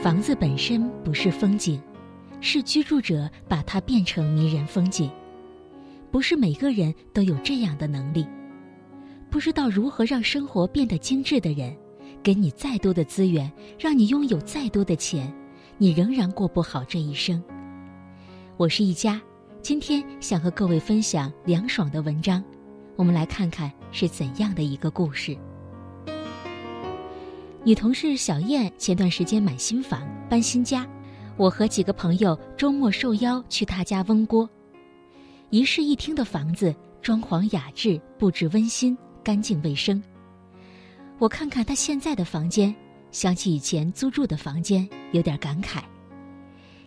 房子本身不是风景，是居住者把它变成迷人风景。不是每个人都有这样的能力。不知道如何让生活变得精致的人，给你再多的资源，让你拥有再多的钱，你仍然过不好这一生。我是一家，今天想和各位分享凉爽的文章，我们来看看是怎样的一个故事。女同事小燕前段时间买新房搬新家，我和几个朋友周末受邀去她家温锅。一室一厅的房子，装潢雅致，布置温馨。干净卫生。我看看他现在的房间，想起以前租住的房间，有点感慨。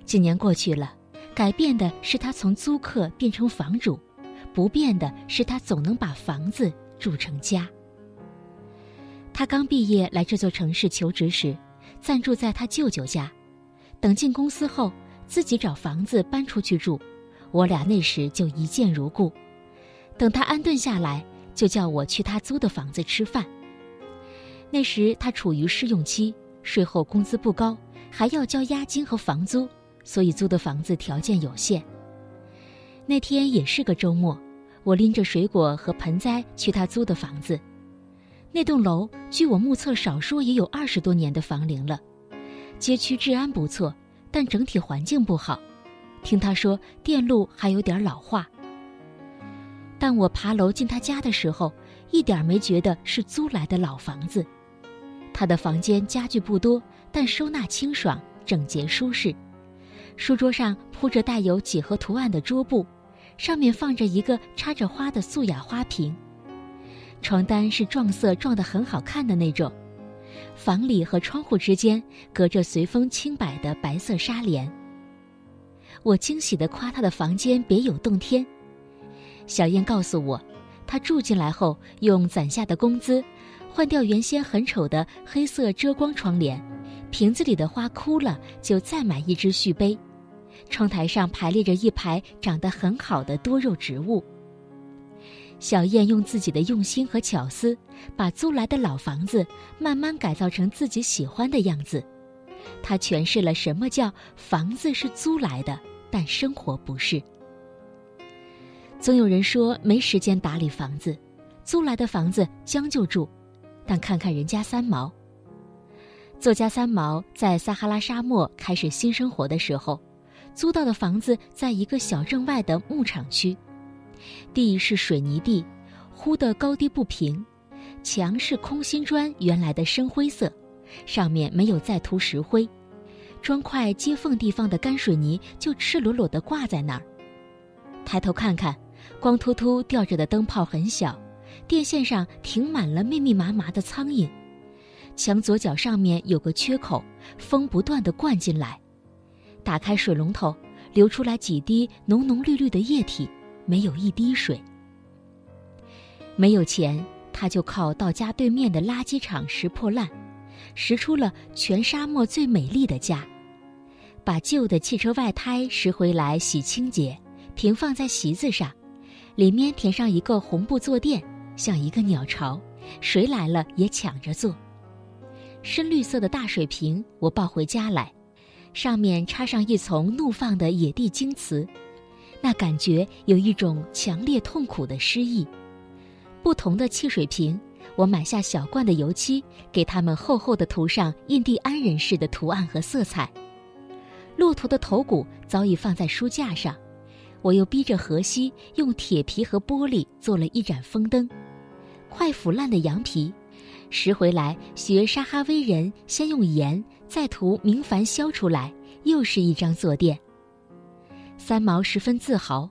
几年过去了，改变的是他从租客变成房主，不变的是他总能把房子住成家。他刚毕业来这座城市求职时，暂住在他舅舅家，等进公司后自己找房子搬出去住。我俩那时就一见如故。等他安顿下来。就叫我去他租的房子吃饭。那时他处于试用期，税后工资不高，还要交押金和房租，所以租的房子条件有限。那天也是个周末，我拎着水果和盆栽去他租的房子。那栋楼据我目测，少说也有二十多年的房龄了，街区治安不错，但整体环境不好。听他说，电路还有点老化。但我爬楼进他家的时候，一点没觉得是租来的老房子。他的房间家具不多，但收纳清爽、整洁、舒适。书桌上铺着带有几何图案的桌布，上面放着一个插着花的素雅花瓶。床单是撞色撞得很好看的那种。房里和窗户之间隔着随风轻摆的白色纱帘。我惊喜地夸他的房间别有洞天。小燕告诉我，她住进来后，用攒下的工资，换掉原先很丑的黑色遮光窗帘，瓶子里的花枯了就再买一支续杯。窗台上排列着一排长得很好的多肉植物。小燕用自己的用心和巧思，把租来的老房子慢慢改造成自己喜欢的样子。她诠释了什么叫房子是租来的，但生活不是。总有人说没时间打理房子，租来的房子将就住，但看看人家三毛。作家三毛在撒哈拉沙漠开始新生活的时候，租到的房子在一个小镇外的牧场区，地是水泥地，糊得高低不平，墙是空心砖，原来的深灰色，上面没有再涂石灰，砖块接缝地方的干水泥就赤裸裸地挂在那儿，抬头看看。光秃秃吊着的灯泡很小，电线上停满了密密麻麻的苍蝇，墙左角上面有个缺口，风不断的灌进来，打开水龙头，流出来几滴浓浓绿绿的液体，没有一滴水。没有钱，他就靠到家对面的垃圾场拾破烂，拾出了全沙漠最美丽的家，把旧的汽车外胎拾回来洗清洁，平放在席子上。里面填上一个红布坐垫，像一个鸟巢，谁来了也抢着坐。深绿色的大水瓶，我抱回家来，上面插上一丛怒放的野地荆瓷，那感觉有一种强烈痛苦的诗意。不同的汽水瓶，我买下小罐的油漆，给它们厚厚的涂上印第安人式的图案和色彩。骆驼的头骨早已放在书架上。我又逼着荷西用铁皮和玻璃做了一盏风灯，快腐烂的羊皮，拾回来学沙哈威人，先用盐，再涂明矾削出来，又是一张坐垫。三毛十分自豪。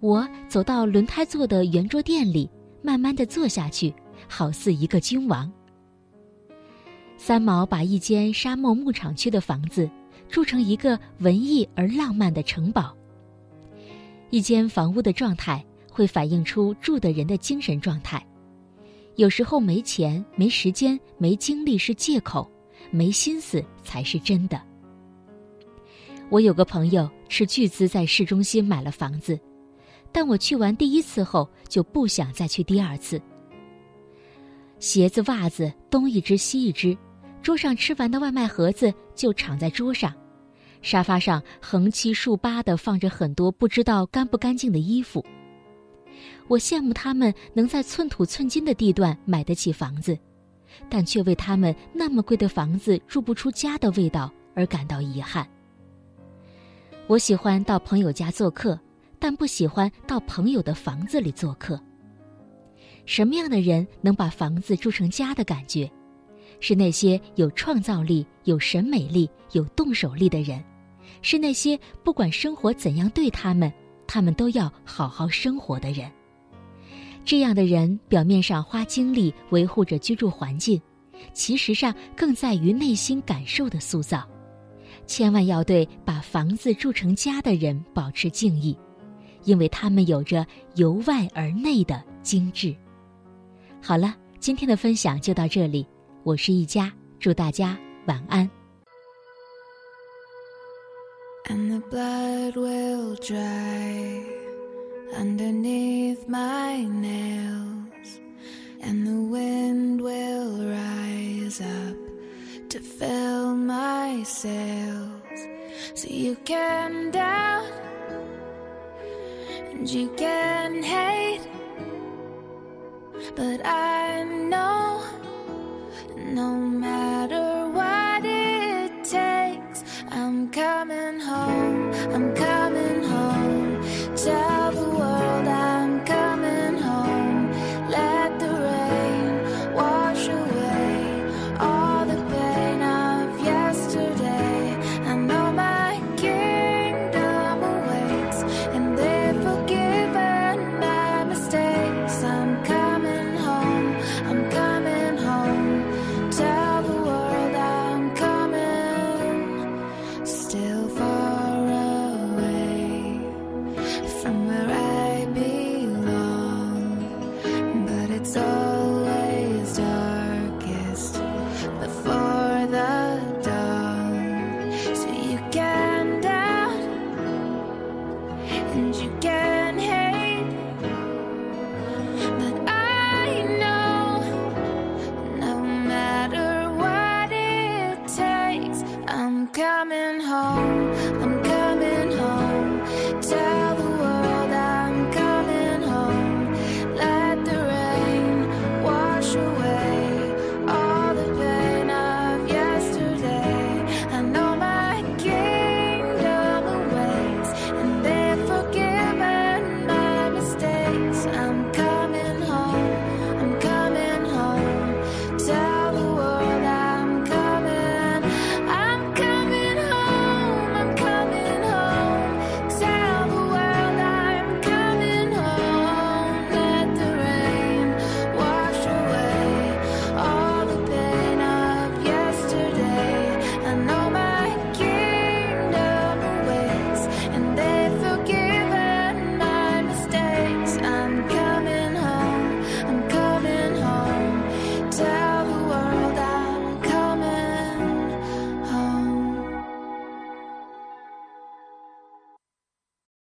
我走到轮胎座的圆桌垫里，慢慢的坐下去，好似一个君王。三毛把一间沙漠牧场区的房子，筑成一个文艺而浪漫的城堡。一间房屋的状态会反映出住的人的精神状态。有时候没钱、没时间、没精力是借口，没心思才是真的。我有个朋友斥巨资在市中心买了房子，但我去完第一次后就不想再去第二次。鞋子、袜子东一只西一只，桌上吃完的外卖盒子就敞在桌上，沙发上横七竖八的放着很多不知道干不干净的衣服。我羡慕他们能在寸土寸金的地段买得起房子，但却为他们那么贵的房子住不出家的味道而感到遗憾。我喜欢到朋友家做客，但不喜欢到朋友的房子里做客。什么样的人能把房子住成家的感觉？是那些有创造力、有审美力、有动手力的人，是那些不管生活怎样对他们，他们都要好好生活的人。这样的人表面上花精力维护着居住环境，其实上更在于内心感受的塑造。千万要对把房子住成家的人保持敬意，因为他们有着由外而内的精致。好了，今天的分享就到这里。我是一家，祝大家晚安。And the blood will dry underneath my nails, and the wind will rise up to fill my sails. So you can doubt and you can hate, but I know. No matter what it takes, I'm coming home, I'm coming home. I'm coming home.